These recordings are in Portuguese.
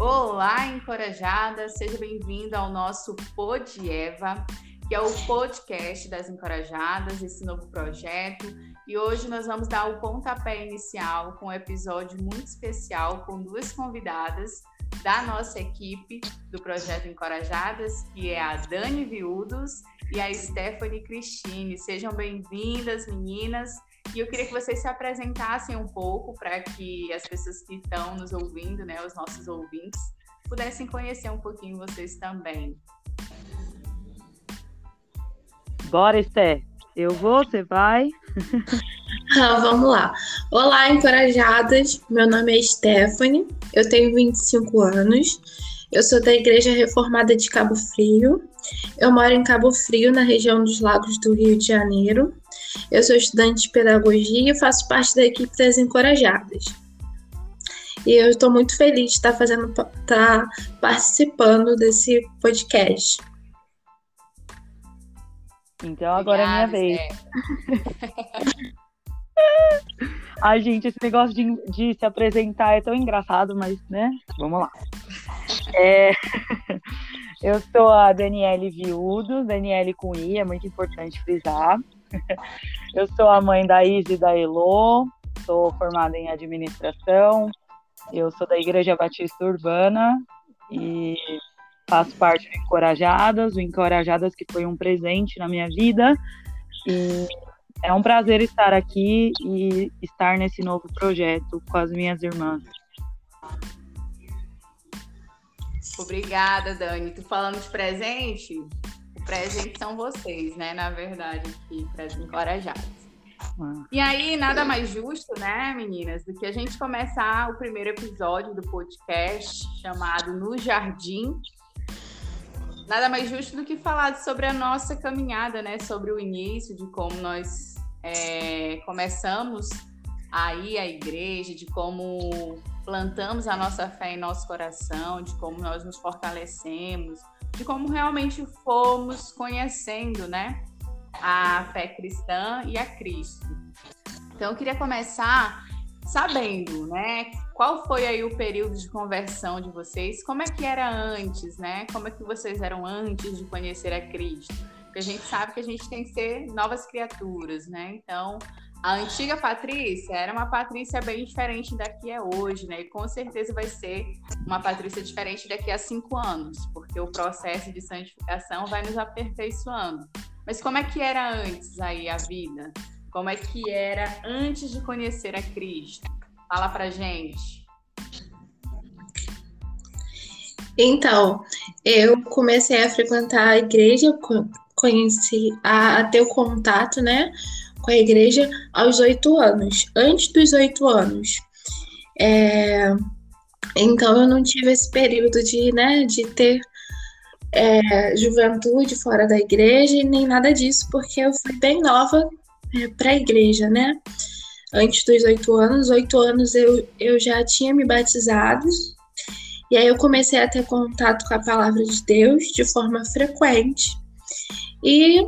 Olá, encorajada, seja bem-vindo ao nosso Pod Eva, que é o podcast das encorajadas, esse novo projeto. E hoje nós vamos dar o pontapé inicial com um episódio muito especial com duas convidadas da nossa equipe do projeto Encorajadas, que é a Dani Viúdos e a Stephanie Cristine. Sejam bem-vindas, meninas. E eu queria que vocês se apresentassem um pouco para que as pessoas que estão nos ouvindo, né, os nossos ouvintes, pudessem conhecer um pouquinho vocês também. Bora, Esté. Eu vou, você vai? ah, vamos lá. Olá, encorajadas. Meu nome é Stephanie, eu tenho 25 anos. Eu sou da Igreja Reformada de Cabo Frio. Eu moro em Cabo Frio, na região dos Lagos do Rio de Janeiro. Eu sou estudante de pedagogia e faço parte da equipe das Encorajadas. E eu estou muito feliz de estar fazendo, estar tá participando desse podcast. Então agora Obrigada, é minha vez. Ai, gente, esse negócio de, de, se apresentar é tão engraçado, mas, né? Vamos lá. É... Eu sou a Daniele Viúdo, Daniele com I, é muito importante frisar. Eu sou a mãe da Izzy da Elo, sou formada em administração, eu sou da Igreja Batista Urbana e faço parte do Encorajadas, o Encorajadas que foi um presente na minha vida. E é um prazer estar aqui e estar nesse novo projeto com as minhas irmãs. Obrigada, Dani. Tu falando de presente, o presente são vocês, né? Na verdade, as encorajadas. Ah. E aí, nada mais justo, né, meninas, do que a gente começar o primeiro episódio do podcast chamado No Jardim. Nada mais justo do que falar sobre a nossa caminhada, né? Sobre o início, de como nós é, começamos aí a igreja, de como plantamos a nossa fé em nosso coração, de como nós nos fortalecemos, de como realmente fomos conhecendo, né, a fé cristã e a Cristo. Então, eu queria começar sabendo, né, qual foi aí o período de conversão de vocês? Como é que era antes, né? Como é que vocês eram antes de conhecer a Cristo? Porque a gente sabe que a gente tem que ser novas criaturas, né? Então, a antiga Patrícia era uma Patrícia bem diferente da que é hoje, né? E com certeza vai ser uma Patrícia diferente daqui a cinco anos, porque o processo de santificação vai nos aperfeiçoando. Mas como é que era antes aí a vida? Como é que era antes de conhecer a Cristo? Fala pra gente. Então, eu comecei a frequentar a igreja, conheci a, a ter o contato, né? Com a igreja aos oito anos, antes dos oito anos. É, então eu não tive esse período de, né, de ter é, juventude fora da igreja e nem nada disso, porque eu fui bem nova é, para a igreja, né? Antes dos oito anos, oito anos eu, eu já tinha me batizado, e aí eu comecei a ter contato com a palavra de Deus de forma frequente. E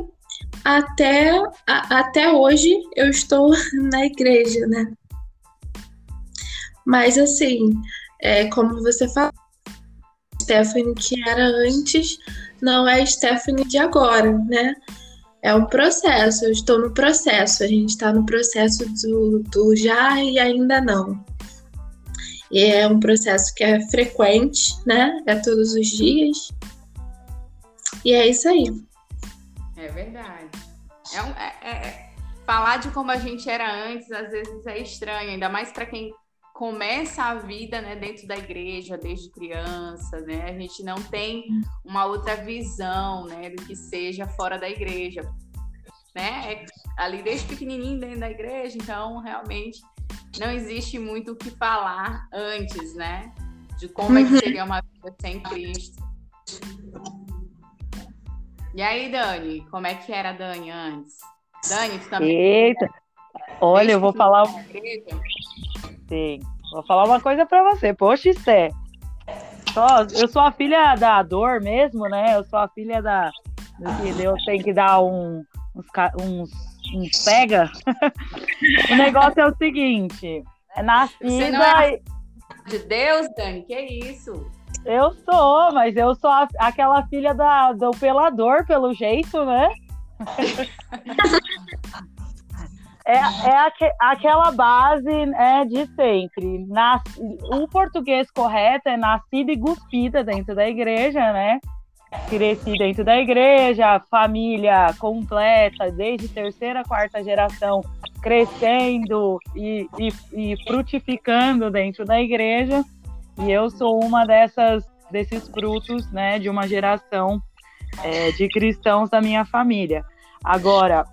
até, a, até hoje eu estou na igreja, né? Mas assim, é, como você falou, Stephanie que era antes não é Stephanie de agora, né? É um processo, eu estou no processo, a gente está no processo do, do já e ainda não. E é um processo que é frequente, né? É todos os dias. E é isso aí. É verdade. É, um, é, é, é, falar de como a gente era antes, às vezes é estranho, ainda mais para quem começa a vida né, dentro da igreja desde criança, né? A gente não tem uma outra visão né, do que seja fora da igreja. Né? É ali desde pequenininho dentro da igreja, então realmente não existe muito o que falar antes, né? De como é que uhum. seria uma vida sem Cristo. E aí, Dani, como é que era a Dani antes? Dani, tu também. Eita! Olha, eu vou falar. Sim, vou falar uma coisa pra você. Poxa, Esté. Só, eu sou a filha da dor mesmo, né? Eu sou a filha da. que Deus tem que dar um, uns, uns, uns pega. o negócio é o seguinte: é nascida. Você não é de Deus, Dani? Que isso? Eu sou, mas eu sou a, aquela filha da, do pelador, pelo jeito, né? é, é aque, aquela base é, de sempre. Nas, o português correto é nascida e cuspida dentro da igreja, né? Cresci dentro da igreja, família completa, desde terceira, quarta geração, crescendo e, e, e frutificando dentro da igreja. E eu sou uma dessas desses frutos, né, de uma geração é, de cristãos da minha família. Agora,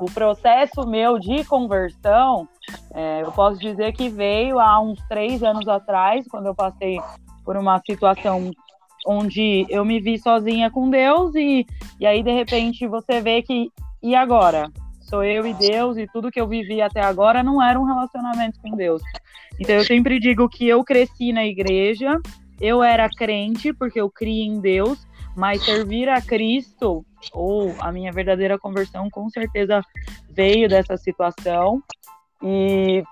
o processo meu de conversão, é, eu posso dizer que veio há uns três anos atrás, quando eu passei por uma situação onde eu me vi sozinha com Deus e, e aí de repente você vê que e agora sou eu e Deus e tudo que eu vivi até agora não era um relacionamento com Deus. Então eu sempre digo que eu cresci na igreja, eu era crente porque eu criei em Deus, mas servir a Cristo ou a minha verdadeira conversão com certeza veio dessa situação. E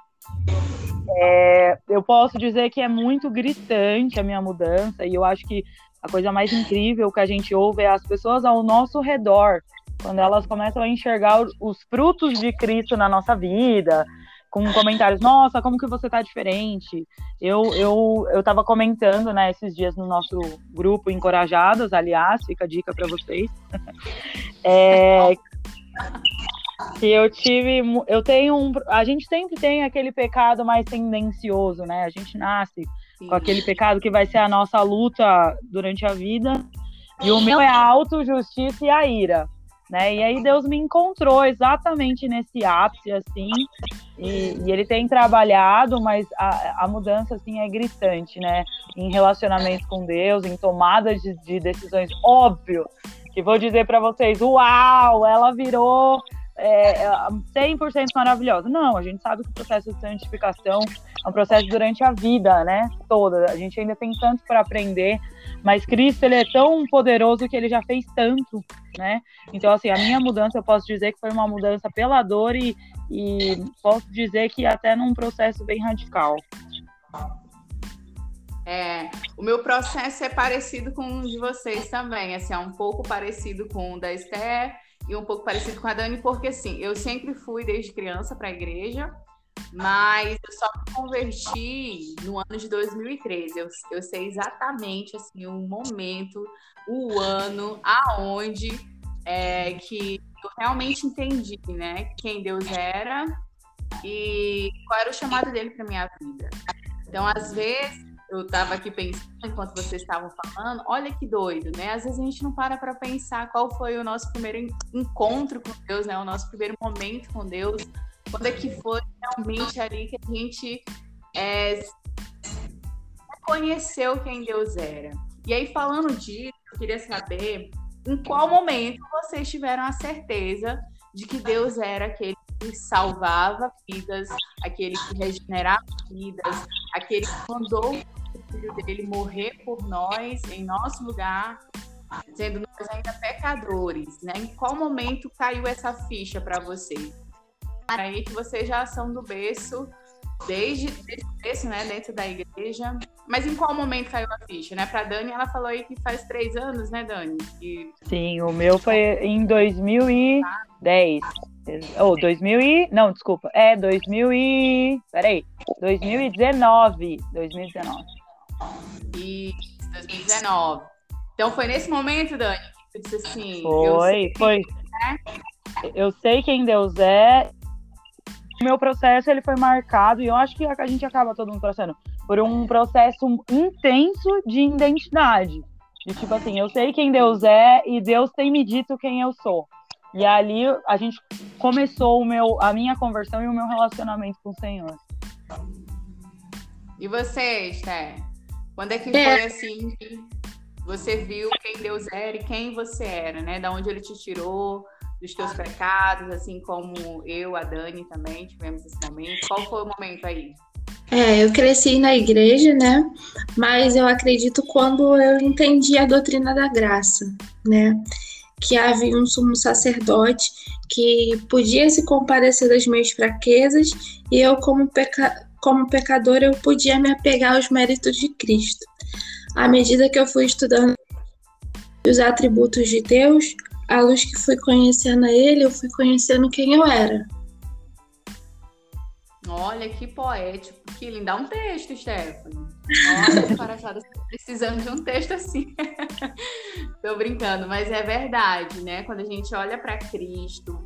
é, eu posso dizer que é muito gritante a minha mudança e eu acho que a coisa mais incrível que a gente ouve é as pessoas ao nosso redor quando elas começam a enxergar os frutos de Cristo na nossa vida, com comentários, nossa, como que você tá diferente? Eu, eu, eu tava comentando, né, esses dias no nosso grupo Encorajadas, aliás, fica a dica para vocês. é, que eu tive, eu tenho um, a gente sempre tem aquele pecado mais tendencioso, né? A gente nasce Sim. com aquele pecado que vai ser a nossa luta durante a vida. E o meu é a autojustiça e a ira né? E aí Deus me encontrou exatamente nesse ápice, assim, e, e ele tem trabalhado, mas a, a, mudança, assim, é gritante, né? Em relacionamento com Deus, em tomada de, de decisões, óbvio, que vou dizer para vocês, uau, ela virou é, 100% é, maravilhosa. Não, a gente sabe que o processo de santificação é um processo durante a vida, né? Toda. A gente ainda tem tanto para aprender, mas Cristo ele é tão poderoso que ele já fez tanto, né? Então, assim, a minha mudança eu posso dizer que foi uma mudança pela dor e, e posso dizer que até num processo bem radical. É, o meu processo é parecido com o de vocês também, assim, é um pouco parecido com o da Esther e um pouco parecido com a Dani, porque assim, eu sempre fui desde criança para a igreja, mas eu só me converti no ano de 2013. Eu, eu sei exatamente assim o momento, o ano, aonde é, que eu realmente entendi, né, quem Deus era e qual era o chamado dele para minha vida. Então, às vezes eu estava aqui pensando enquanto vocês estavam falando, olha que doido, né? Às vezes a gente não para para pensar qual foi o nosso primeiro encontro com Deus, né? O nosso primeiro momento com Deus, quando é que foi realmente ali que a gente é, conheceu quem Deus era. E aí, falando disso, eu queria saber em qual momento vocês tiveram a certeza de que Deus era aquele que salvava vidas, aquele que regenerava vidas, aquele que mandou filho dele morrer por nós, em nosso lugar, sendo nós ainda pecadores, né? Em qual momento caiu essa ficha para vocês? Aí que vocês já são do berço, desde, desde berço, né, dentro da igreja. Mas em qual momento caiu a ficha, né? Para Dani, ela falou aí que faz três anos, né, Dani? Que... Sim, o meu foi em 2010. Ou oh, 2000 e... Não, desculpa. É 2000 e... Peraí. 2019. 2019. Isso, 2019. Então foi nesse momento, Dani, que você disse assim. Foi, foi. É. Eu sei quem Deus é. O meu processo ele foi marcado, e eu acho que a gente acaba todo mundo passando por um processo intenso de identidade. De tipo assim, eu sei quem Deus é e Deus tem me dito quem eu sou. E ali a gente começou o meu, a minha conversão e o meu relacionamento com o Senhor. E você, Esther? Quando é que é. foi assim que você viu quem Deus era e quem você era, né? Da onde ele te tirou dos teus pecados, assim como eu, a Dani também tivemos esse momento. Qual foi o momento aí? É, eu cresci na igreja, né? Mas eu acredito quando eu entendi a doutrina da graça, né? Que havia um sumo sacerdote que podia se comparecer das minhas fraquezas e eu, como peca como pecador, eu podia me apegar aos méritos de Cristo. à medida que eu fui estudando os atributos de Deus, à luz que fui conhecendo ele, eu fui conhecendo quem eu era. Olha que poético, que lindo. Dá um texto, Stephanie. Olha, Paraxada, precisando de um texto assim. Tô brincando, mas é verdade, né? Quando a gente olha para Cristo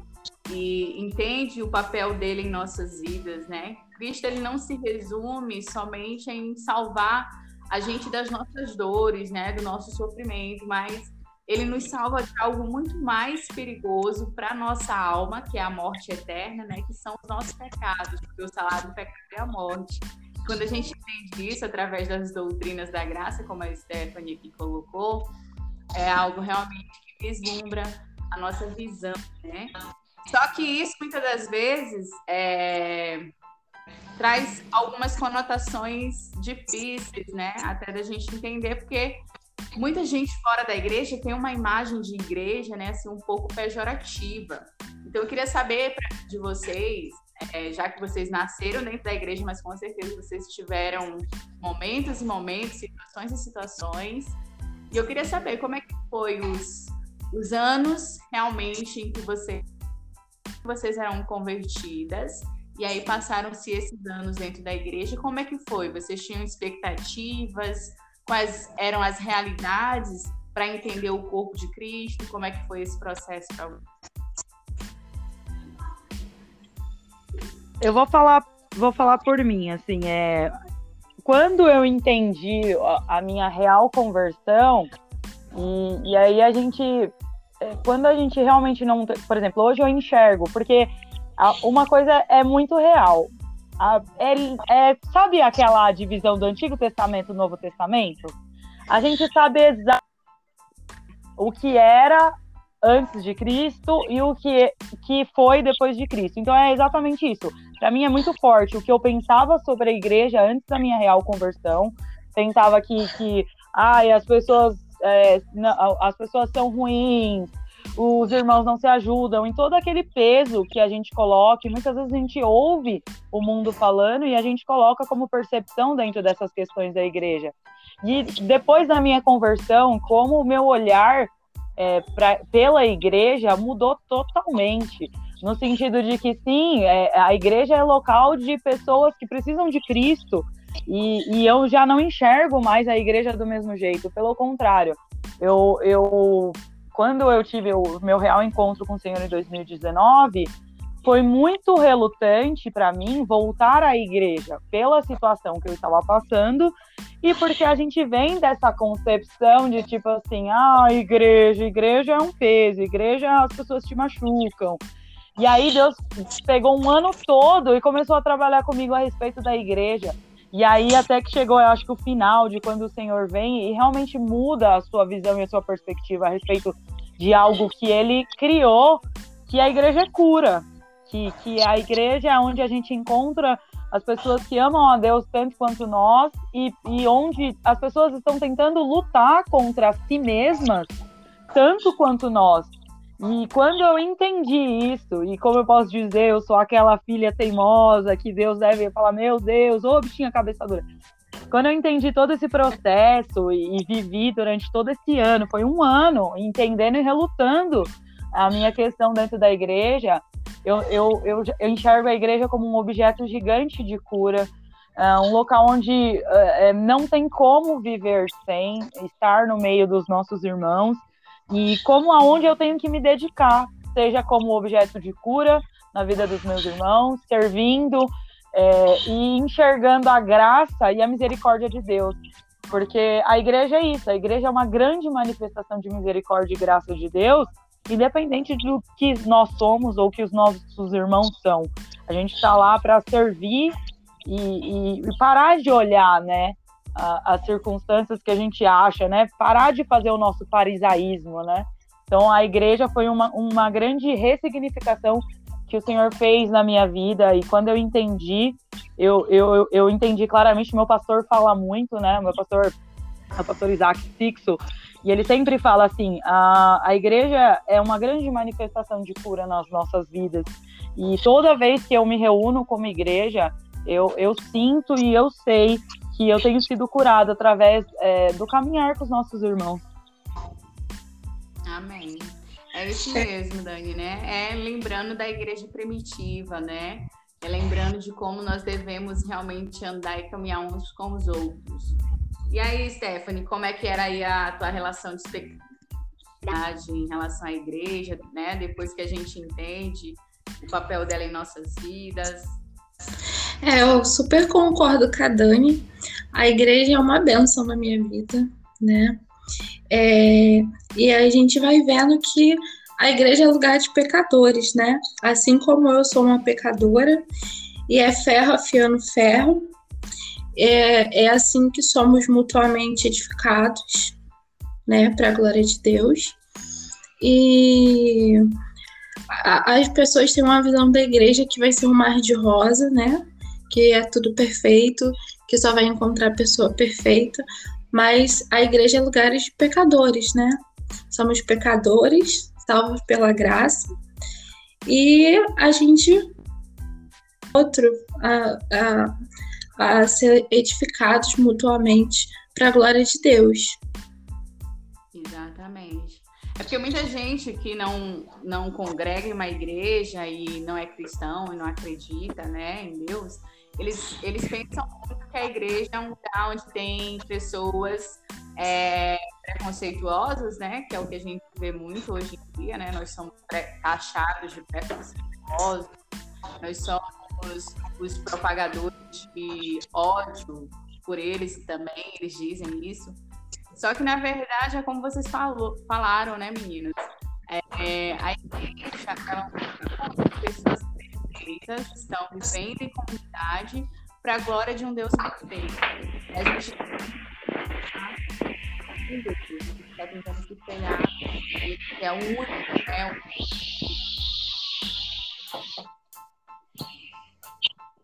e entende o papel dele em nossas vidas, né? Cristo ele não se resume somente em salvar a gente das nossas dores, né, do nosso sofrimento, mas ele nos salva de algo muito mais perigoso para nossa alma, que é a morte eterna, né? Que são os nossos pecados, porque o salário do pecado é a morte. Quando a gente entende isso através das doutrinas da graça, como a Stephanie aqui colocou, é algo realmente que vislumbra a nossa visão, né? Só que isso, muitas das vezes, é... traz algumas conotações difíceis, né? Até da gente entender, porque muita gente fora da igreja tem uma imagem de igreja, né, assim, um pouco pejorativa. Então, eu queria saber de vocês, é, já que vocês nasceram dentro da igreja, mas com certeza vocês tiveram momentos e momentos, situações e situações. E eu queria saber como é que foi os, os anos realmente em que você, vocês eram convertidas e aí passaram-se esses anos dentro da igreja. Como é que foi? Vocês tinham expectativas? quais eram as realidades para entender o corpo de Cristo? Como é que foi esse processo para? Eu vou falar, vou falar por mim, assim, é quando eu entendi a, minha real conversão, e, e aí a gente, quando a gente realmente não, por exemplo, hoje eu enxergo, porque uma coisa é muito real. A, é, é, sabe aquela divisão do Antigo Testamento e Novo Testamento? A gente sabe exatamente o que era antes de Cristo e o que, que foi depois de Cristo. Então é exatamente isso. Para mim é muito forte o que eu pensava sobre a igreja antes da minha real conversão. Pensava que, que ai, as pessoas é, as pessoas são ruins, os irmãos não se ajudam, em todo aquele peso que a gente coloca, muitas vezes a gente ouve o mundo falando e a gente coloca como percepção dentro dessas questões da igreja. E depois da minha conversão, como o meu olhar é, pra, pela igreja mudou totalmente. No sentido de que, sim, é, a igreja é local de pessoas que precisam de Cristo, e, e, eu já não enxergo mais a igreja do mesmo jeito, pelo contrário. Eu, eu quando eu tive o meu real encontro com o Senhor em 2019, foi muito relutante para mim voltar à igreja pela situação que eu estava passando e porque a gente vem dessa concepção de tipo assim, ah, igreja, igreja é um peso, igreja as pessoas te machucam. E aí Deus pegou um ano todo e começou a trabalhar comigo a respeito da igreja. E aí até que chegou, eu acho que o final de quando o Senhor vem e realmente muda a sua visão e a sua perspectiva a respeito de algo que ele criou, que a igreja é cura, que, que a igreja é onde a gente encontra as pessoas que amam a Deus tanto quanto nós e, e onde as pessoas estão tentando lutar contra si mesmas tanto quanto nós. E quando eu entendi isso, e como eu posso dizer, eu sou aquela filha teimosa que Deus deve falar, meu Deus, ô bichinha cabeça dura. Quando eu entendi todo esse processo e, e vivi durante todo esse ano, foi um ano entendendo e relutando a minha questão dentro da igreja, eu, eu, eu, eu enxergo a igreja como um objeto gigante de cura, uh, um local onde uh, não tem como viver sem estar no meio dos nossos irmãos e como aonde eu tenho que me dedicar, seja como objeto de cura na vida dos meus irmãos, servindo é, e enxergando a graça e a misericórdia de Deus. Porque a igreja é isso, a igreja é uma grande manifestação de misericórdia e graça de Deus, independente do que nós somos ou que os nossos irmãos são. A gente está lá para servir e, e, e, parar de olhar, né, as circunstâncias que a gente acha, né? Parar de fazer o nosso farisaísmo, né? Então a igreja foi uma, uma grande ressignificação que o Senhor fez na minha vida e quando eu entendi, eu, eu, eu entendi claramente, meu pastor fala muito, né? Meu pastor, o pastor Isaac Sixo, e ele sempre fala assim, a, a igreja é uma grande manifestação de cura nas nossas vidas. E toda vez que eu me reúno como igreja, eu, eu sinto e eu sei que eu tenho sido curada através é, do caminhar com os nossos irmãos. Amém. É isso mesmo, Dani, né? É lembrando da igreja primitiva, né? É lembrando de como nós devemos realmente andar e caminhar uns com os outros. E aí, Stephanie, como é que era aí a tua relação de expectativa em relação à igreja, né? Depois que a gente entende o papel dela em nossas vidas. É, eu super concordo com a Dani. A igreja é uma benção na minha vida, né? É, e a gente vai vendo que a igreja é lugar de pecadores, né? Assim como eu sou uma pecadora, e é ferro afiando ferro, é, é assim que somos mutuamente edificados, né? Para a glória de Deus. E as pessoas têm uma visão da igreja que vai ser um mar de rosa, né? Que é tudo perfeito, que só vai encontrar a pessoa perfeita. Mas a igreja é lugar de pecadores, né? Somos pecadores, salvos pela graça. E a gente outro a, a, a ser edificados mutuamente para a glória de Deus. Exatamente. É porque muita gente que não, não congrega em uma igreja e não é cristão e não acredita né, em Deus, eles, eles pensam que a igreja é um lugar onde tem pessoas é, preconceituosas, né? Que é o que a gente vê muito hoje em dia, né? Nós somos taxados de preconceituosos, nós somos os propagadores de ódio por eles também, eles dizem isso. Só que, na verdade, é como vocês falou, falaram, né, meninas? É, é, a igreja, é pessoas perfeitas, estão vivendo em comunidade para a glória de um Deus perfeito. A gente está tentando se espelhar, que é o único, né?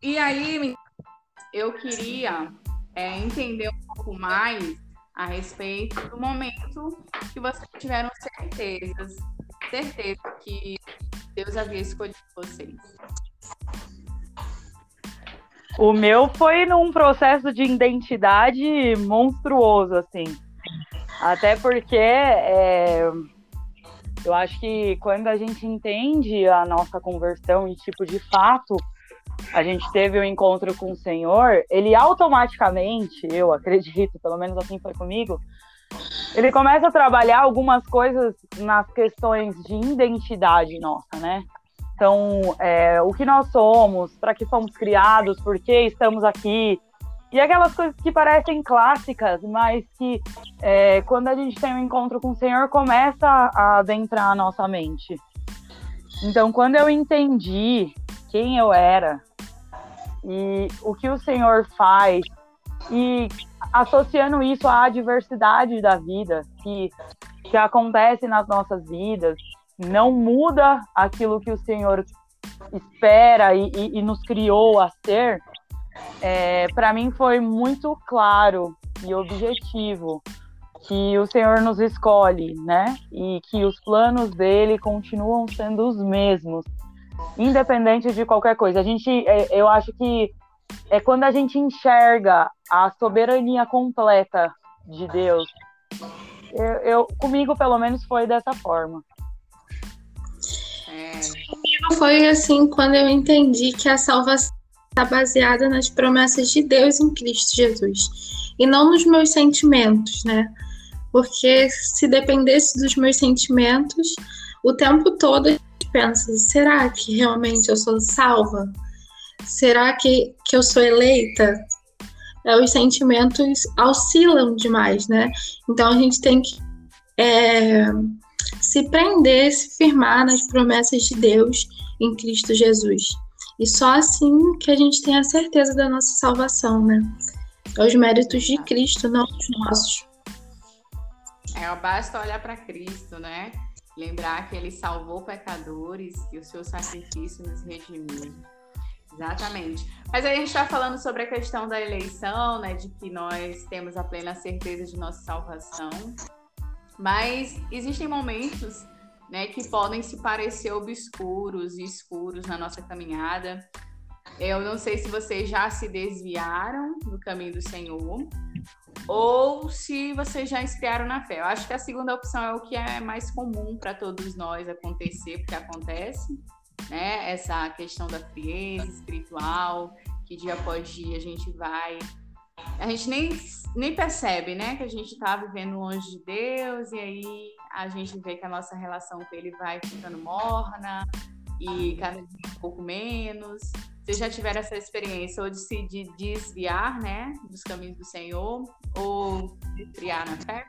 E aí, eu queria é, entender um pouco mais a respeito do momento que vocês tiveram certezas, certeza que Deus havia escolhido vocês. O meu foi num processo de identidade monstruoso, assim. Até porque é, eu acho que quando a gente entende a nossa conversão e, tipo, de fato, a gente teve um encontro com o Senhor, ele automaticamente, eu acredito, pelo menos assim foi comigo, ele começa a trabalhar algumas coisas nas questões de identidade nossa, né? Então, é, o que nós somos, para que fomos criados, por que estamos aqui, e aquelas coisas que parecem clássicas, mas que é, quando a gente tem um encontro com o Senhor, começa a adentrar a nossa mente. Então, quando eu entendi quem eu era e o que o Senhor faz, e associando isso à adversidade da vida que, que acontece nas nossas vidas, não muda aquilo que o Senhor espera e, e, e nos criou a ser, é, para mim foi muito claro e objetivo que o Senhor nos escolhe, né? E que os planos dele continuam sendo os mesmos, independente de qualquer coisa. A gente, é, eu acho que é quando a gente enxerga a soberania completa de Deus. Eu, eu comigo, pelo menos, foi dessa forma. É. Comigo foi assim quando eu entendi que a salvação está baseada nas promessas de Deus em Cristo Jesus e não nos meus sentimentos, né? Porque se dependesse dos meus sentimentos, o tempo todo pensa: será que realmente eu sou salva? Será que, que eu sou eleita? É, os sentimentos oscilam demais, né? Então a gente tem que é, se prender, se firmar nas promessas de Deus em Cristo Jesus. E só assim que a gente tem a certeza da nossa salvação, né? É os méritos de Cristo, não os nossos. É, basta olhar para Cristo, né? Lembrar que ele salvou pecadores e o seu sacrifício nos redimiu. Exatamente. Mas aí a gente está falando sobre a questão da eleição, né? De que nós temos a plena certeza de nossa salvação. Mas existem momentos né, que podem se parecer obscuros e escuros na nossa caminhada. Eu não sei se vocês já se desviaram do caminho do Senhor ou se vocês já esfriaram na fé. Eu acho que a segunda opção é o que é mais comum para todos nós acontecer, porque acontece, né? Essa questão da frieza espiritual, que dia após dia a gente vai. A gente nem, nem percebe, né, que a gente está vivendo longe de Deus, e aí a gente vê que a nossa relação com Ele vai ficando morna e cada dia um pouco menos. Vocês já tiveram essa experiência ou de se desviar, né, dos caminhos do Senhor, ou desviar na fé?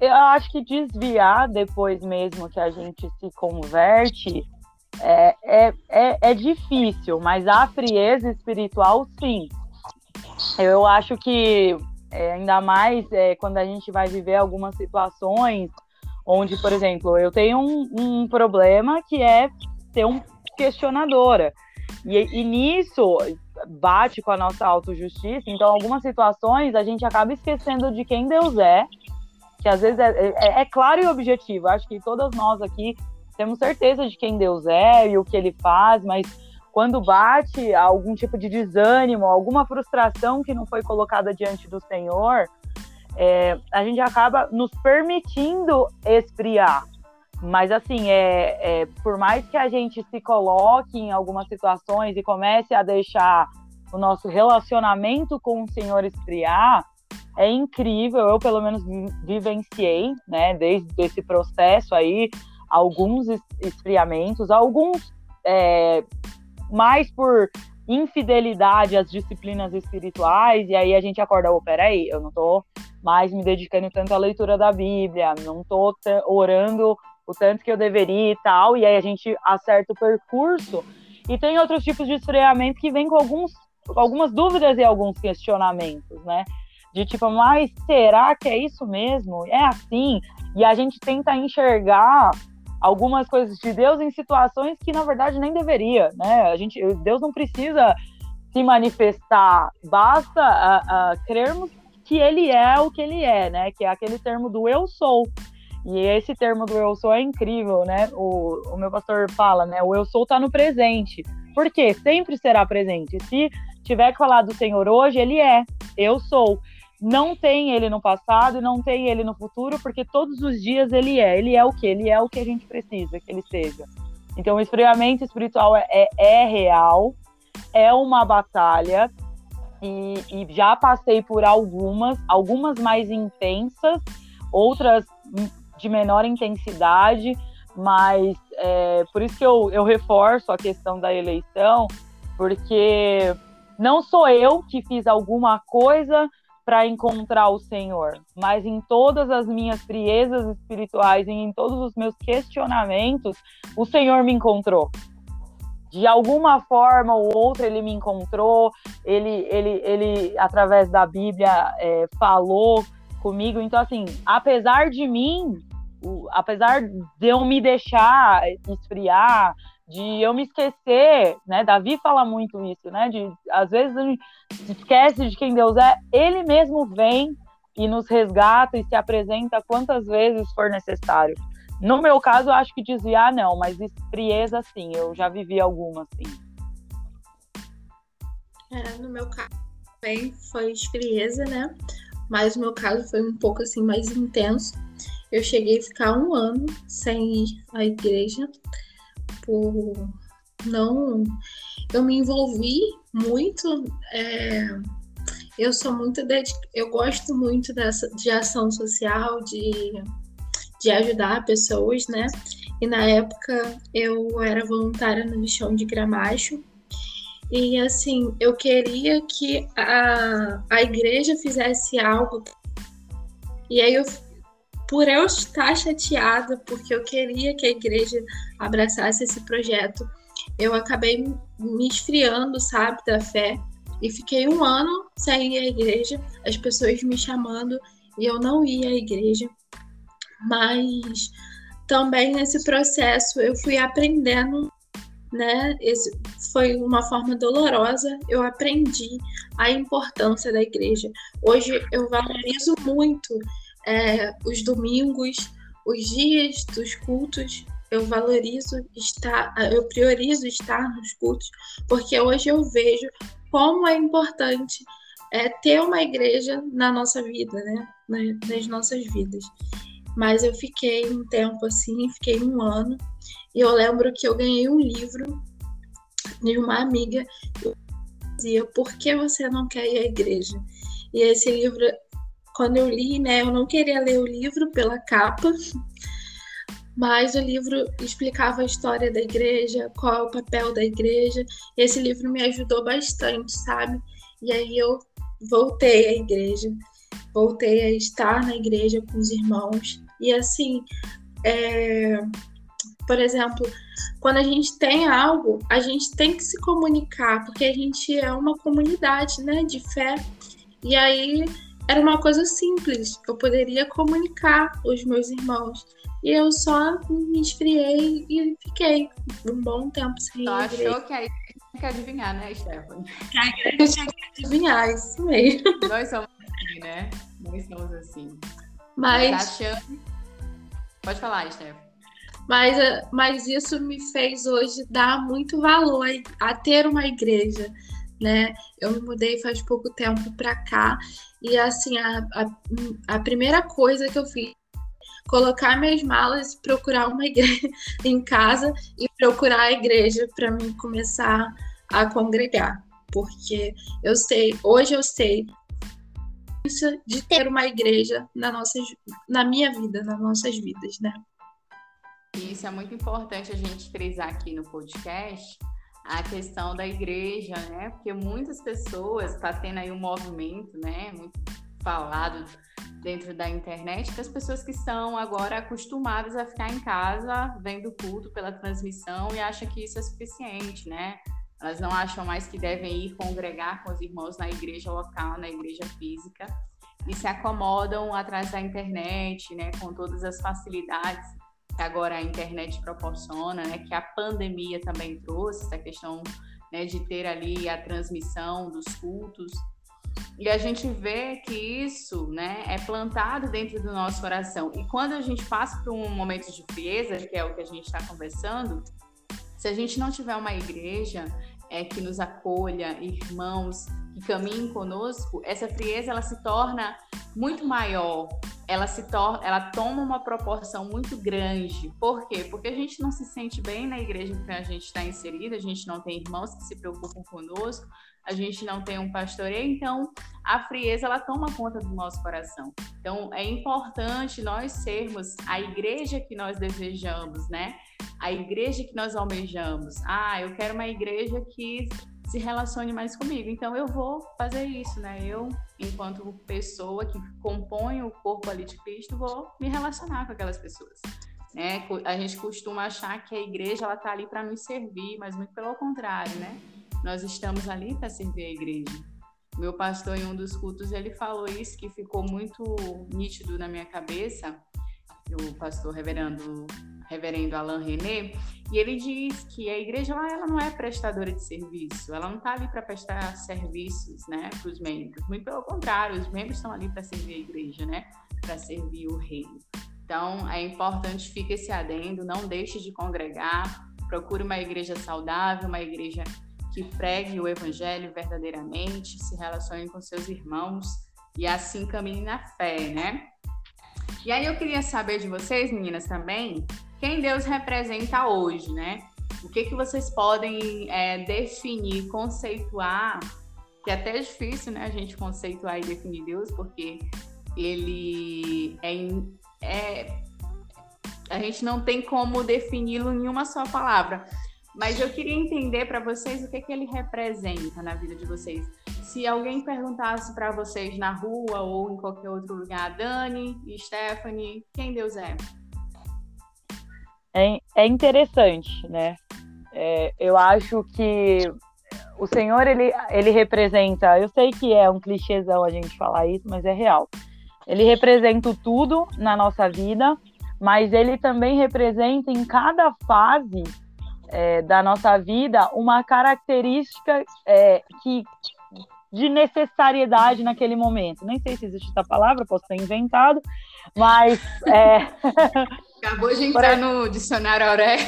Eu acho que desviar depois mesmo que a gente se converte é, é, é, é difícil, mas a frieza espiritual, sim. Eu acho que é, ainda mais é, quando a gente vai viver algumas situações onde, por exemplo, eu tenho um, um problema que é ter um questionadora. E, e nisso bate com a nossa autojustiça. Então, algumas situações a gente acaba esquecendo de quem Deus é, que às vezes é, é, é claro e objetivo. Acho que todas nós aqui temos certeza de quem Deus é e o que ele faz, mas quando bate algum tipo de desânimo, alguma frustração que não foi colocada diante do Senhor, é, a gente acaba nos permitindo esfriar. Mas assim, é, é, por mais que a gente se coloque em algumas situações e comece a deixar o nosso relacionamento com o Senhor esfriar, é incrível. Eu pelo menos vivenciei, né, desde esse processo aí, alguns esfriamentos, alguns é, mais por infidelidade às disciplinas espirituais, e aí a gente acorda, oh, peraí, eu não tô mais me dedicando tanto à leitura da Bíblia, não tô orando o tanto que eu deveria e tal, e aí a gente acerta o percurso. E tem outros tipos de esfriamento que vem com alguns, algumas dúvidas e alguns questionamentos, né? De tipo, mas será que é isso mesmo? É assim? E a gente tenta enxergar algumas coisas de Deus em situações que na verdade nem deveria, né? A gente, Deus não precisa se manifestar, basta a, a crermos que Ele é o que Ele é, né? Que é aquele termo do eu sou. E esse termo do eu sou é incrível, né? O, o meu pastor fala, né? O eu sou está no presente. Por quê? Sempre será presente. Se tiver que falar do Senhor hoje, ele é. Eu sou. Não tem ele no passado e não tem ele no futuro, porque todos os dias ele é. Ele é o que? Ele é o que a gente precisa que ele seja. Então, o esfriamento espiritual é, é, é real, é uma batalha, e, e, já passei por algumas, algumas mais intensas, outras de menor intensidade, mas é, por isso que eu, eu reforço a questão da eleição, porque não sou eu que fiz alguma coisa para encontrar o Senhor, mas em todas as minhas friezas espirituais e em todos os meus questionamentos, o Senhor me encontrou. De alguma forma ou outra ele me encontrou, ele, ele, ele através da Bíblia é, falou comigo. Então, assim, apesar de mim, o, apesar de eu me deixar esfriar, de eu me esquecer, né? Davi fala muito isso, né? De às vezes a gente esquece de quem Deus é, ele mesmo vem e nos resgata e se apresenta quantas vezes for necessário. No meu caso, eu acho que desviar não, mas frieza sim, eu já vivi algumas sim. É, no meu caso também foi frieza, né? Mas o meu caso foi um pouco assim mais intenso eu cheguei a ficar um ano sem ir à igreja por não. Eu me envolvi muito. É, eu sou muito eu gosto muito dessa, de ação social, de, de ajudar pessoas, né? E na época eu era voluntária no lixão de Gramacho. E assim, eu queria que a, a igreja fizesse algo. E aí eu por eu estar chateada, porque eu queria que a igreja abraçasse esse projeto, eu acabei me esfriando, sabe, da fé. E fiquei um ano sem ir à igreja, as pessoas me chamando e eu não ia à igreja. Mas também nesse processo eu fui aprendendo, né? Esse foi uma forma dolorosa. Eu aprendi a importância da igreja. Hoje eu valorizo muito é, os domingos, os dias dos cultos, eu valorizo estar, eu priorizo estar nos cultos, porque hoje eu vejo como é importante é, ter uma igreja na nossa vida, né? Nas nossas vidas. Mas eu fiquei um tempo assim, fiquei um ano, e eu lembro que eu ganhei um livro de uma amiga que dizia Por que você não quer ir à igreja? E esse livro, quando eu li, né, eu não queria ler o livro pela capa, mas o livro explicava a história da igreja, qual é o papel da igreja. Esse livro me ajudou bastante, sabe? E aí eu voltei à igreja, voltei a estar na igreja com os irmãos. E assim, é... por exemplo, quando a gente tem algo, a gente tem que se comunicar, porque a gente é uma comunidade, né, de fé. E aí era uma coisa simples, eu poderia comunicar os meus irmãos. E eu só me esfriei e fiquei um bom tempo sem Só achou que a igreja tinha que adivinhar, né, Stephanie? Que a igreja tinha que adivinhar, isso mesmo. Nós somos assim, né? Nós somos assim. Mas... Mas achando... Pode falar, Stephanie. Mas, mas isso me fez hoje dar muito valor a ter uma igreja, né? Eu me mudei faz pouco tempo para cá e assim a, a, a primeira coisa que eu fiz colocar minhas malas, procurar uma igreja em casa e procurar a igreja para mim começar a congregar, porque eu sei, hoje eu sei de ter uma igreja na nossa, na minha vida, nas nossas vidas, né? Isso é muito importante a gente frisar aqui no podcast a questão da igreja, né? Porque muitas pessoas está tendo aí um movimento, né? Muito falado dentro da internet das pessoas que estão agora acostumadas a ficar em casa vendo culto pela transmissão e acham que isso é suficiente, né? Elas não acham mais que devem ir congregar com os irmãos na igreja local, na igreja física, e se acomodam atrás da internet, né, com todas as facilidades que agora a internet proporciona, né, que a pandemia também trouxe, essa questão né, de ter ali a transmissão dos cultos e a gente vê que isso né, é plantado dentro do nosso coração. E quando a gente passa por um momento de frieza, que é o que a gente está conversando, se a gente não tiver uma igreja é, que nos acolha, irmãos que caminhem conosco, essa frieza ela se torna muito maior, ela se torna, ela toma uma proporção muito grande. Por quê? Porque a gente não se sente bem na igreja que a gente está inserida, a gente não tem irmãos que se preocupam conosco, a gente não tem um pastoreio, então a frieza ela toma conta do nosso coração. Então é importante nós sermos a igreja que nós desejamos, né? A igreja que nós almejamos. Ah, eu quero uma igreja que se relacione mais comigo. Então eu vou fazer isso, né? Eu, enquanto pessoa que compõe o corpo ali de Cristo, vou me relacionar com aquelas pessoas. Né? A gente costuma achar que a igreja ela tá ali para nos servir, mas muito pelo contrário, né? Nós estamos ali para servir a igreja. Meu pastor, em um dos cultos, ele falou isso que ficou muito nítido na minha cabeça. O pastor reverendo, reverendo Alain René, e ele diz que a igreja lá, ela não é prestadora de serviço, ela não está ali para prestar serviços né, para os membros. Muito pelo contrário, os membros estão ali para servir a igreja, né, para servir o reino. Então, é importante, fica esse adendo, não deixe de congregar, procure uma igreja saudável, uma igreja que pregue o evangelho verdadeiramente, se relacione com seus irmãos e assim caminhe na fé, né? E aí eu queria saber de vocês, meninas, também, quem Deus representa hoje, né? O que, que vocês podem é, definir, conceituar, que é até difícil, né, a gente conceituar e definir Deus, porque ele é, é a gente não tem como defini-lo em uma só palavra. Mas eu queria entender para vocês o que, que ele representa na vida de vocês. Se alguém perguntasse para vocês na rua ou em qualquer outro lugar, Dani Stephanie, quem Deus é? É, é interessante, né? É, eu acho que o Senhor, ele, ele representa, eu sei que é um clichêzão a gente falar isso, mas é real. Ele representa tudo na nossa vida, mas ele também representa em cada fase é, da nossa vida uma característica é, que de necessariedade naquele momento. Nem sei se existe essa palavra, posso ter inventado, mas é, Acabou de entrar por... no dicionário Aurélio.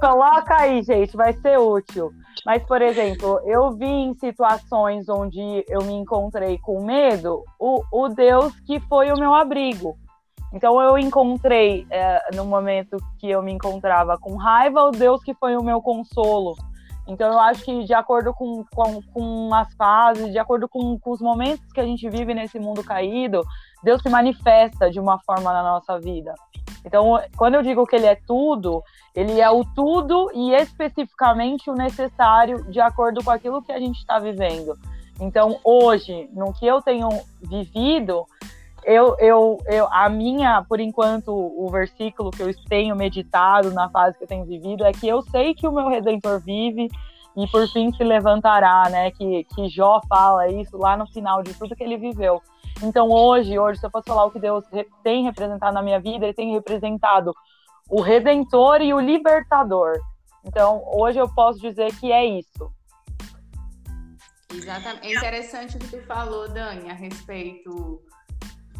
Coloca aí, gente, vai ser útil. Mas, por exemplo, eu vi em situações onde eu me encontrei com medo, o, o Deus que foi o meu abrigo. Então eu encontrei, é, no momento que eu me encontrava com raiva, o Deus que foi o meu consolo. Então eu acho que de acordo com, com, com as fases, de acordo com, com, os momentos que a gente vive nesse mundo caído, Deus se manifesta de uma forma na nossa vida. Então, quando eu digo que ele é tudo, ele é o tudo e especificamente o necessário de acordo com aquilo que a gente está vivendo. Então, hoje, no que eu tenho vivido, eu, eu, eu, a minha, por enquanto, o versículo que eu tenho meditado na fase que eu tenho vivido é que eu sei que o meu Redentor vive e por fim se levantará, né? Que, que Jó fala isso lá no final de tudo que ele viveu. Então hoje, hoje, se eu fosse falar o que Deus tem representado na minha vida, ele tem representado o Redentor e o Libertador. Então hoje eu posso dizer que é isso. Exatamente. É interessante o que tu falou, Dani, a respeito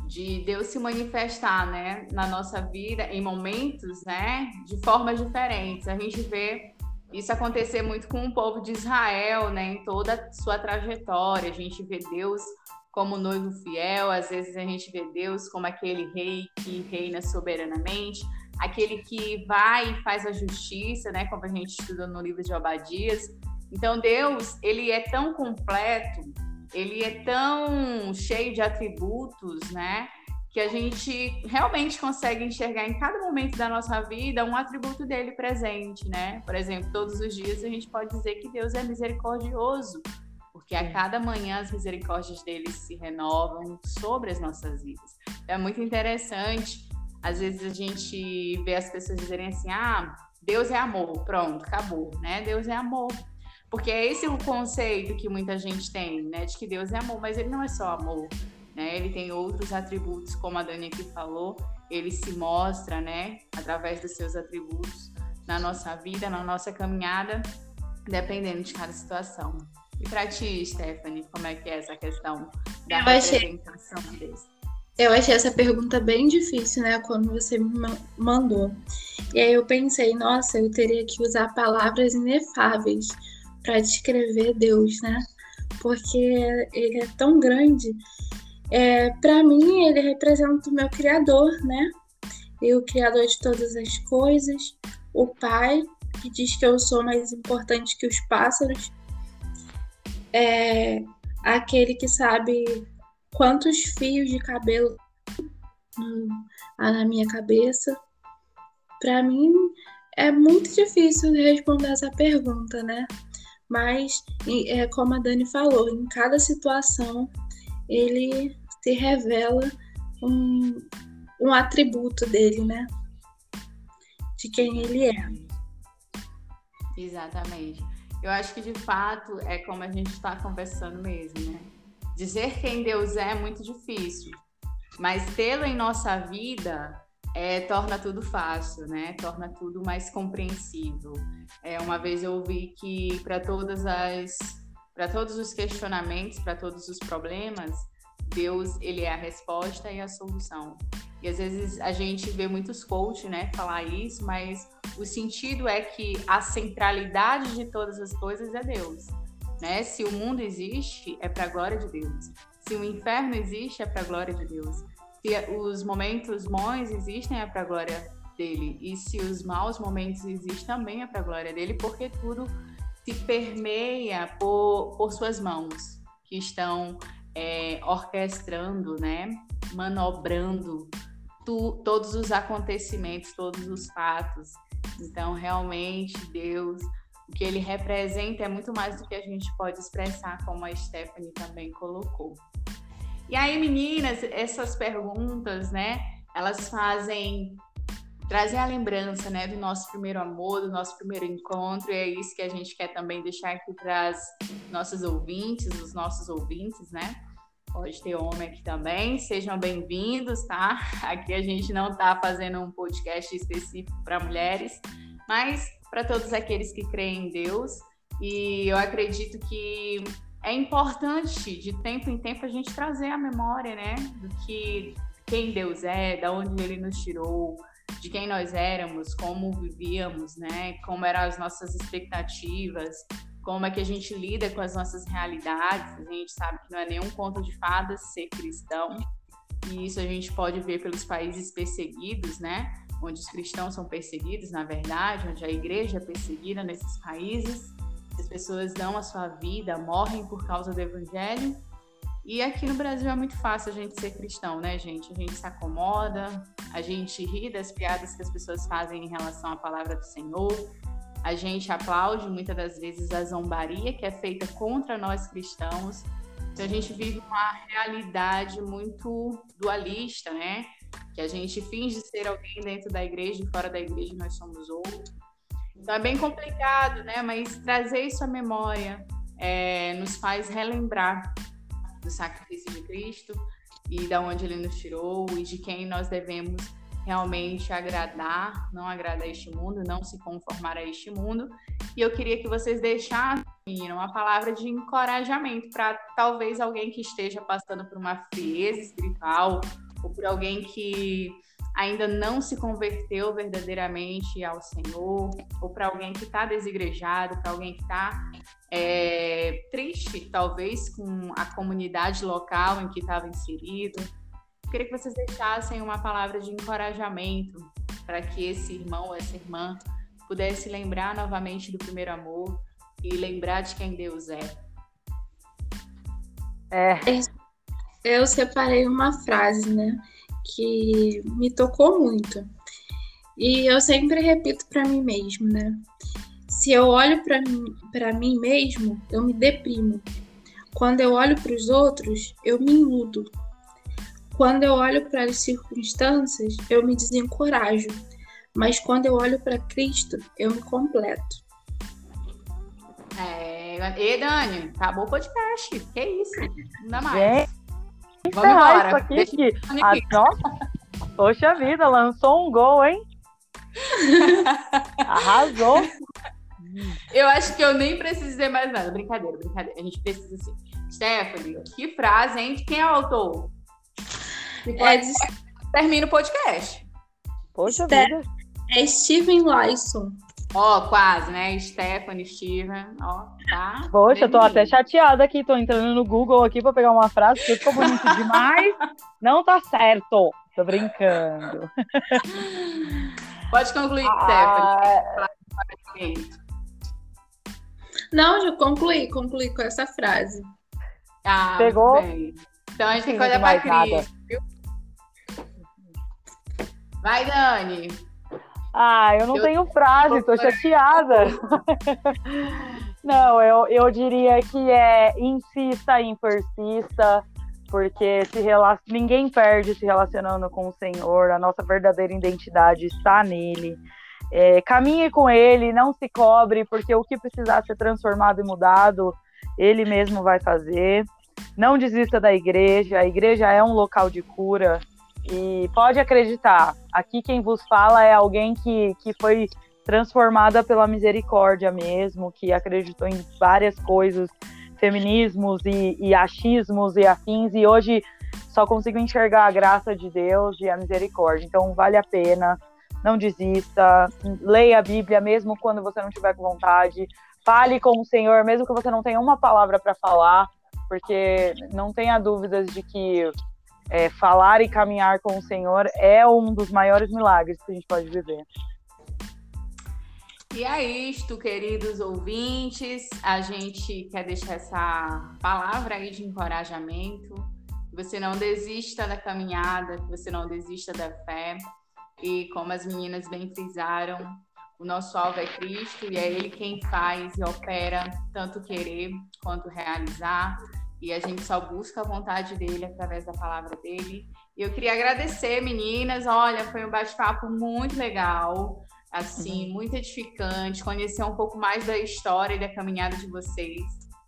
de Deus se manifestar, né, na nossa vida em momentos, né, de formas diferentes. A gente vê isso acontecer muito com o povo de Israel, né, em toda a sua trajetória. A gente vê Deus como noivo fiel, às vezes a gente vê Deus como aquele rei que reina soberanamente, aquele que vai e faz a justiça, né, como a gente estuda no livro de Obadias. Então Deus, ele é tão completo ele é tão cheio de atributos, né? Que a gente realmente consegue enxergar em cada momento da nossa vida um atributo dele presente, né? Por exemplo, todos os dias a gente pode dizer que Deus é misericordioso, porque a cada manhã as misericórdias dele se renovam sobre as nossas vidas. É muito interessante, às vezes a gente vê as pessoas dizerem assim: ah, Deus é amor, pronto, acabou, né? Deus é amor. Porque é esse o conceito que muita gente tem, né? De que Deus é amor, mas ele não é só amor, né? Ele tem outros atributos, como a Dani aqui falou, ele se mostra, né? Através dos seus atributos na nossa vida, na nossa caminhada, dependendo de cada situação. E para ti, Stephanie, como é que é essa questão da eu representação achei... desse? Eu achei essa pergunta bem difícil, né, quando você me mandou. E aí eu pensei, nossa, eu teria que usar palavras inefáveis para descrever Deus, né? Porque ele é tão grande. É, para mim, ele representa o meu Criador, né? E o Criador de todas as coisas, o Pai, que diz que eu sou mais importante que os pássaros, é aquele que sabe quantos fios de cabelo há na minha cabeça. Para mim, é muito difícil responder essa pergunta, né? Mas é, como a Dani falou, em cada situação ele se revela um, um atributo dele, né? De quem ele é. Exatamente. Eu acho que de fato é como a gente está conversando mesmo, né? Dizer quem Deus é é muito difícil, mas tê-lo em nossa vida é, torna tudo fácil, né? Torna tudo mais compreensível. É, uma vez eu ouvi que para todas as para todos os questionamentos, para todos os problemas, Deus ele é a resposta e a solução. E às vezes a gente vê muitos coaches, né, falar isso, mas o sentido é que a centralidade de todas as coisas é Deus, né? Se o mundo existe, é para a glória de Deus. Se o inferno existe, é para a glória de Deus se os momentos bons existem é para a glória dele e se os maus momentos existem também é para a glória dele, porque tudo se permeia por, por suas mãos que estão é, orquestrando, né, manobrando tu, todos os acontecimentos, todos os fatos. Então, realmente, Deus, o que ele representa é muito mais do que a gente pode expressar, como a Stephanie também colocou. E aí, meninas, essas perguntas, né, elas fazem trazer a lembrança, né, do nosso primeiro amor, do nosso primeiro encontro, e é isso que a gente quer também deixar aqui para as nossas ouvintes, os nossos ouvintes, né? Pode ter homem aqui também, sejam bem-vindos, tá? Aqui a gente não está fazendo um podcast específico para mulheres, mas para todos aqueles que creem em Deus. E eu acredito que é importante de tempo em tempo a gente trazer a memória, né, do que quem Deus é, da onde ele nos tirou, de quem nós éramos, como vivíamos, né? Como eram as nossas expectativas, como é que a gente lida com as nossas realidades. A gente sabe que não é nenhum conto de fadas ser cristão, e isso a gente pode ver pelos países perseguidos, né? Onde os cristãos são perseguidos, na verdade, onde a igreja é perseguida nesses países. As pessoas dão a sua vida, morrem por causa do evangelho. E aqui no Brasil é muito fácil a gente ser cristão, né, gente? A gente se acomoda, a gente ri das piadas que as pessoas fazem em relação à palavra do Senhor, a gente aplaude muitas das vezes a zombaria que é feita contra nós cristãos. Então a gente vive uma realidade muito dualista, né? Que a gente finge ser alguém dentro da igreja e fora da igreja nós somos outro. Então é bem complicado, né? Mas trazer isso à memória é, nos faz relembrar do sacrifício de Cristo e da onde ele nos tirou e de quem nós devemos realmente agradar, não agradar este mundo, não se conformar a este mundo. E eu queria que vocês deixassem uma palavra de encorajamento para talvez alguém que esteja passando por uma frieza espiritual ou por alguém que ainda não se converteu verdadeiramente ao Senhor, ou para alguém que está desigrejado, para alguém que está é, triste, talvez, com a comunidade local em que estava inserido. Eu queria que vocês deixassem uma palavra de encorajamento para que esse irmão, essa irmã, pudesse lembrar novamente do primeiro amor e lembrar de quem Deus é. É. Eu separei uma frase, né? Que me tocou muito. E eu sempre repito para mim mesmo, né? Se eu olho para mim, para mim mesmo, eu me deprimo. Quando eu olho para os outros, eu me iludo. Quando eu olho para as circunstâncias, eu me desencorajo. Mas quando eu olho para Cristo, eu me completo. É, e Dani, acabou o podcast. Que isso? Não dá mais. Gente, Embora. Isso aqui, que... a... Nossa, poxa vida, lançou um gol, hein? Arrasou. Eu acho que eu nem preciso dizer mais nada. Brincadeira, brincadeira. A gente precisa sim. Stephanie, que frase, hein? De quem é o autor? É de... Termina o podcast. Poxa Ste vida. É Steven Lyson. Ó, oh, quase, né? Stephanie, Steven, ó, tá? Poxa, eu tô até chateada aqui, tô entrando no Google aqui pra pegar uma frase que ficou bonito demais. Não tá certo. Tô brincando. Pode concluir, ah... Stephanie. Não, já concluí, concluí com essa frase. Ah, Pegou? Então a gente tem que olhar pra Cris, viu? Vai, Dani. Ah, eu não eu... tenho frase, tô chateada. não, eu, eu diria que é insista persista, porque se relacion... ninguém perde se relacionando com o Senhor, a nossa verdadeira identidade está nele. É, caminhe com ele, não se cobre, porque o que precisar ser transformado e mudado, ele mesmo vai fazer. Não desista da igreja, a igreja é um local de cura, e pode acreditar, aqui quem vos fala é alguém que, que foi transformada pela misericórdia mesmo, que acreditou em várias coisas, feminismos e, e achismos e afins, e hoje só consigo enxergar a graça de Deus e a misericórdia. Então vale a pena, não desista, leia a Bíblia mesmo quando você não tiver com vontade, fale com o Senhor, mesmo que você não tenha uma palavra para falar, porque não tenha dúvidas de que é, falar e caminhar com o Senhor é um dos maiores milagres que a gente pode viver. E é isto, queridos ouvintes. A gente quer deixar essa palavra aí de encorajamento. Que você não desista da caminhada, que você não desista da fé. E como as meninas bem frisaram, o nosso alvo é Cristo e é Ele quem faz e opera tanto querer quanto realizar e a gente só busca a vontade dele através da palavra dele. E eu queria agradecer, meninas. Olha, foi um bate-papo muito legal, assim, uhum. muito edificante. Conhecer um pouco mais da história e da caminhada de vocês.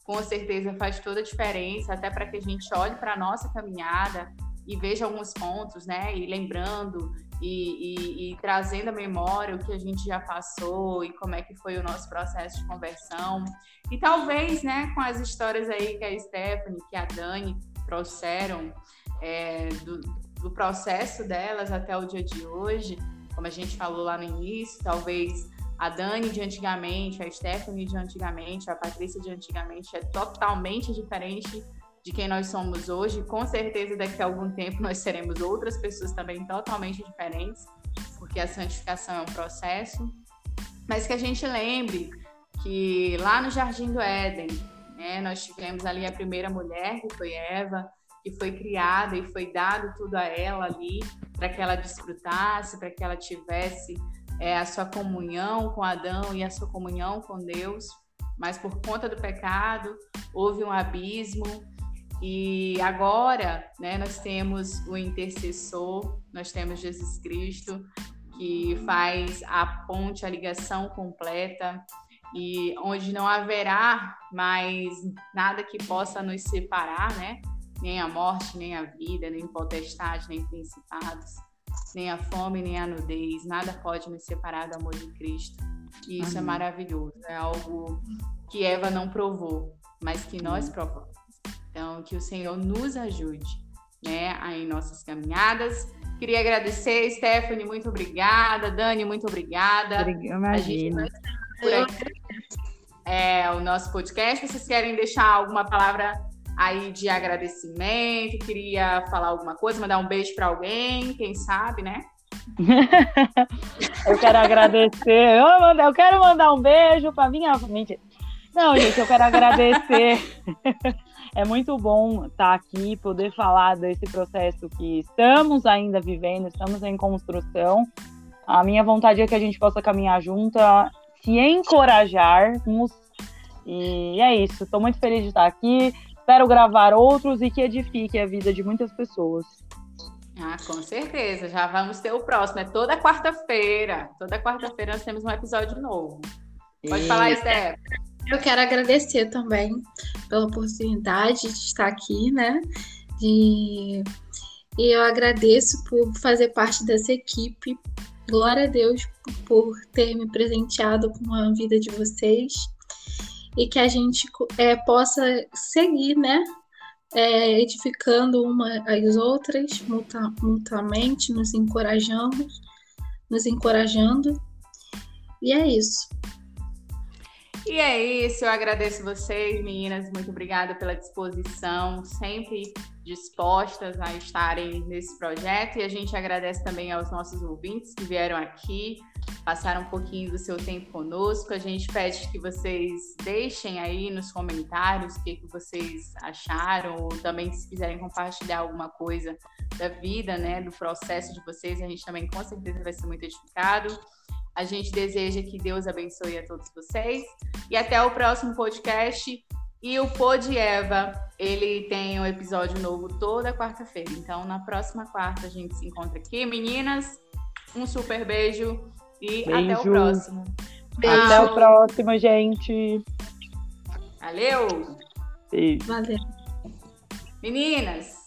Com certeza faz toda a diferença, até para que a gente olhe para a nossa caminhada e veja alguns pontos, né? E lembrando e, e, e, trazendo a memória o que a gente já passou e como é que foi o nosso processo de conversão. E talvez, né, com as histórias aí que a Stephanie, que a Dani trouxeram é, do, do processo delas até o dia de hoje, como a gente falou lá no início, talvez a Dani de antigamente, a Stephanie de antigamente, a Patrícia de antigamente é totalmente diferente de quem nós somos hoje. Com certeza, daqui a algum tempo, nós seremos outras pessoas também totalmente diferentes, porque a santificação é um processo. Mas que a gente lembre que lá no Jardim do Éden, né, nós tivemos ali a primeira mulher, que foi Eva, que foi criada e foi dado tudo a ela ali para que ela desfrutasse, para que ela tivesse é, a sua comunhão com Adão e a sua comunhão com Deus. Mas por conta do pecado, houve um abismo. E agora, né, nós temos o intercessor, nós temos Jesus Cristo, que faz a ponte, a ligação completa, e onde não haverá mais nada que possa nos separar, né? Nem a morte, nem a vida, nem potestade, nem principados, nem a fome, nem a nudez, nada pode nos separar do amor de Cristo. E isso é Amém. é maravilhoso, é algo que Eva não provou, mas que nós provamos. Então, que o Senhor nos ajude, né, em nossas caminhadas. Queria agradecer, Stephanie, muito obrigada. Dani, muito obrigada. Imagina. A gente vai por aqui é, o nosso podcast. Vocês querem deixar alguma palavra aí de agradecimento? Queria falar alguma coisa, mandar um beijo para alguém, quem sabe, né? eu quero agradecer. Eu, mando, eu quero mandar um beijo para minha. Mentira. Não, gente, eu quero agradecer. é muito bom estar aqui, poder falar desse processo que estamos ainda vivendo, estamos em construção. A minha vontade é que a gente possa caminhar junta se encorajarmos. E é isso. Estou muito feliz de estar aqui. Espero gravar outros e que edifique a vida de muitas pessoas. Ah, com certeza. Já vamos ter o próximo. É toda quarta-feira. Toda quarta-feira nós temos um episódio novo. Pode e... falar, Esther. Eu quero agradecer também pela oportunidade de estar aqui, né? E, e eu agradeço por fazer parte dessa equipe, Glória a Deus por ter me presenteado com a vida de vocês e que a gente é, possa seguir, né? É, edificando uma às outras mutuamente, nos encorajando, nos encorajando. E é isso. E é isso, eu agradeço vocês, meninas. Muito obrigada pela disposição, sempre dispostas a estarem nesse projeto. E a gente agradece também aos nossos ouvintes que vieram aqui, passaram um pouquinho do seu tempo conosco. A gente pede que vocês deixem aí nos comentários o que, que vocês acharam, ou também se quiserem compartilhar alguma coisa da vida, né, do processo de vocês, a gente também com certeza vai ser muito edificado. A gente deseja que Deus abençoe a todos vocês e até o próximo podcast. E o Pod Eva, ele tem um episódio novo toda quarta-feira. Então, na próxima quarta, a gente se encontra aqui. Meninas, um super beijo e beijo. até o próximo. Beijo. Até o próximo, gente. Valeu! Beijo. Valeu. Meninas,